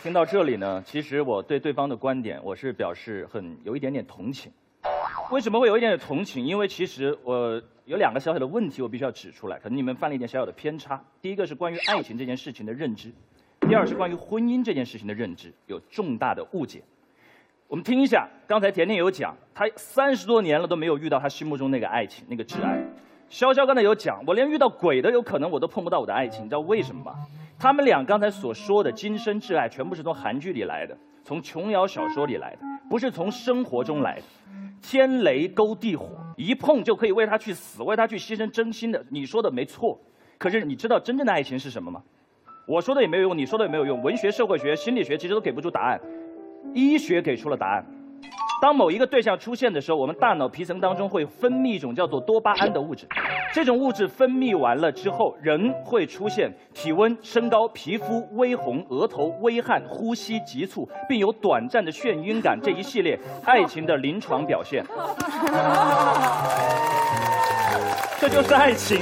听到这里呢，其实我对对方的观点，我是表示很有一点点同情。为什么会有一点点同情？因为其实我有两个小小的问题，我必须要指出来，可能你们犯了一点小小的偏差。第一个是关于爱情这件事情的认知，第二是关于婚姻这件事情的认知有重大的误解。我们听一下，刚才甜甜有讲，她三十多年了都没有遇到她心目中那个爱情，那个挚爱。潇潇刚才有讲，我连遇到鬼都有可能我都碰不到我的爱情，你知道为什么吗？他们俩刚才所说的今生挚爱，全部是从韩剧里来的，从琼瑶小说里来的，不是从生活中来的。天雷勾地火，一碰就可以为他去死，为他去牺牲真心的。你说的没错，可是你知道真正的爱情是什么吗？我说的也没有用，你说的也没有用。文学、社会学、心理学其实都给不出答案，医学给出了答案。当某一个对象出现的时候，我们大脑皮层当中会分泌一种叫做多巴胺的物质。这种物质分泌完了之后，人会出现体温升高、皮肤微红、额头微汗、呼吸急促，并有短暂的眩晕感这一系列 爱情的临床表现。这就是爱情。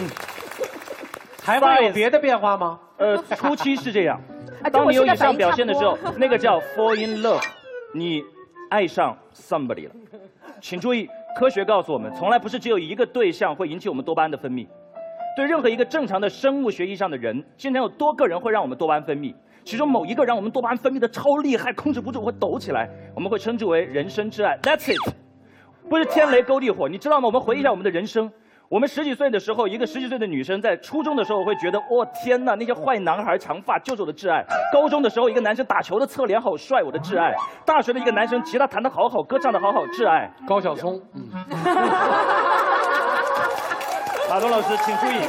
还会有别的变化吗？呃，初期是这样。当你有以上表现的时候，那个叫 fall in love，你爱上 somebody 了。请注意，科学告诉我们，从来不是只有一个对象会引起我们多巴胺的分泌。对任何一个正常的生物学意义上的人，经常有多个人会让我们多巴胺分泌，其中某一个让我们多巴胺分泌的超厉害，控制不住会抖起来，我们会称之为人生之爱。That's it，不是天雷勾地火，你知道吗？我们回忆一下我们的人生。我们十几岁的时候，一个十几岁的女生在初中的时候会觉得，哦天呐，那些坏男孩长发就是我的挚爱。高中的时候，一个男生打球的侧脸好帅，我的挚爱。大学的一个男生吉他弹得好好，歌唱得好好，挚爱。高晓松，嗯。马东老师，请注意，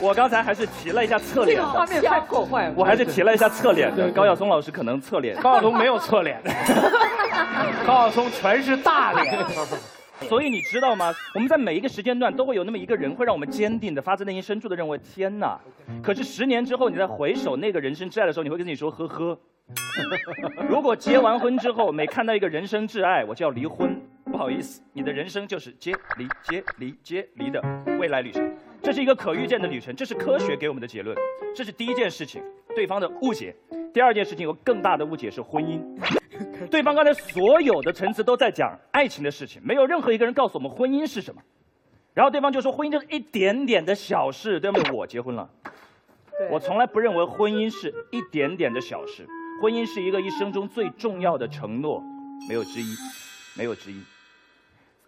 我刚才还是提了一下侧脸。这个画面太破坏了。我还是提了一下侧脸的。高晓松老师可能侧脸。高晓松没有侧脸。高晓松全是大脸。所以你知道吗？我们在每一个时间段都会有那么一个人，会让我们坚定的、发自内心深处的认为：天哪！可是十年之后，你在回首那个人生挚爱的时候，你会跟自己说：呵呵。如果结完婚之后，每看到一个人生挚爱，我就要离婚。不好意思，你的人生就是接离接离接离的未来旅程。这是一个可预见的旅程，这是科学给我们的结论。这是第一件事情，对方的误解。第二件事情有更大的误解是婚姻。对方刚才所有的陈词都在讲爱情的事情，没有任何一个人告诉我们婚姻是什么。然后对方就说婚姻就是一点点的小事，对不对？我结婚了，我从来不认为婚姻是一点点的小事，婚姻是一个一生中最重要的承诺，没有之一，没有之一。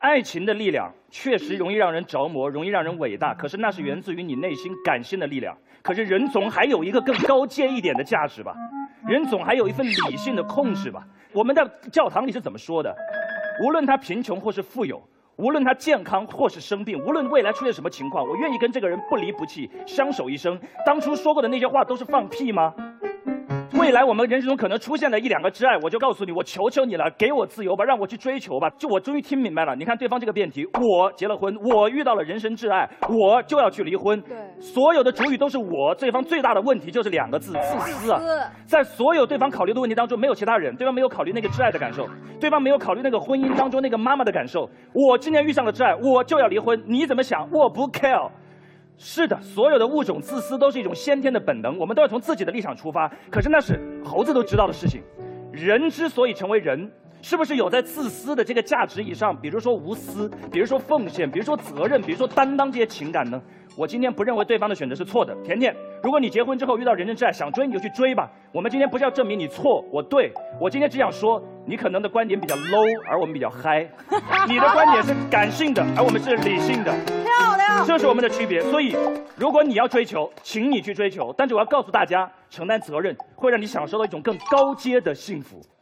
爱情的力量确实容易让人着魔，容易让人伟大，可是那是源自于你内心感性的力量。可是人总还有一个更高阶一点的价值吧？人总还有一份理性的控制吧？我们在教堂里是怎么说的？无论他贫穷或是富有，无论他健康或是生病，无论未来出现什么情况，我愿意跟这个人不离不弃，相守一生。当初说过的那些话都是放屁吗？未来我们人生中可能出现的一两个挚爱，我就告诉你，我求求你了，给我自由吧，让我去追求吧。就我终于听明白了，你看对方这个辩题，我结了婚，我遇到了人生挚爱，我就要去离婚。对，所有的主语都是我。对方最大的问题就是两个字：自私啊！在所有对方考虑的问题当中，没有其他人，对方没有考虑那个挚爱的感受，对方没有考虑那个婚姻当中那个妈妈的感受。我今年遇上了挚爱，我就要离婚，你怎么想？我不 care。是的，所有的物种自私都是一种先天的本能，我们都要从自己的立场出发。可是那是猴子都知道的事情。人之所以成为人，是不是有在自私的这个价值以上？比如说无私，比如说奉献，比如说责任，比如说担当这些情感呢？我今天不认为对方的选择是错的。甜甜，如果你结婚之后遇到人生挚爱，想追你就去追吧。我们今天不是要证明你错我对，我今天只想说，你可能的观点比较 low，而我们比较 high。你的观点是感性的，而我们是理性的。漂亮，这是我们的区别。所以，如果你要追求，请你去追求，但是我要告诉大家，承担责任会让你享受到一种更高阶的幸福。